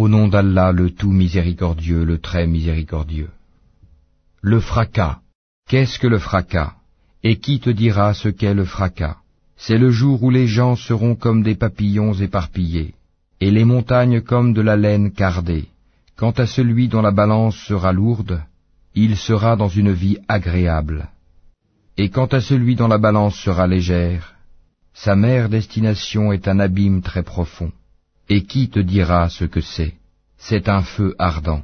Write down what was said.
Au nom d'Allah le tout miséricordieux, le très miséricordieux. Le fracas. Qu'est-ce que le fracas? Et qui te dira ce qu'est le fracas? C'est le jour où les gens seront comme des papillons éparpillés, et les montagnes comme de la laine cardée. Quant à celui dont la balance sera lourde, il sera dans une vie agréable. Et quant à celui dont la balance sera légère, sa mère destination est un abîme très profond. Et qui te dira ce que c'est? C'est un feu ardent.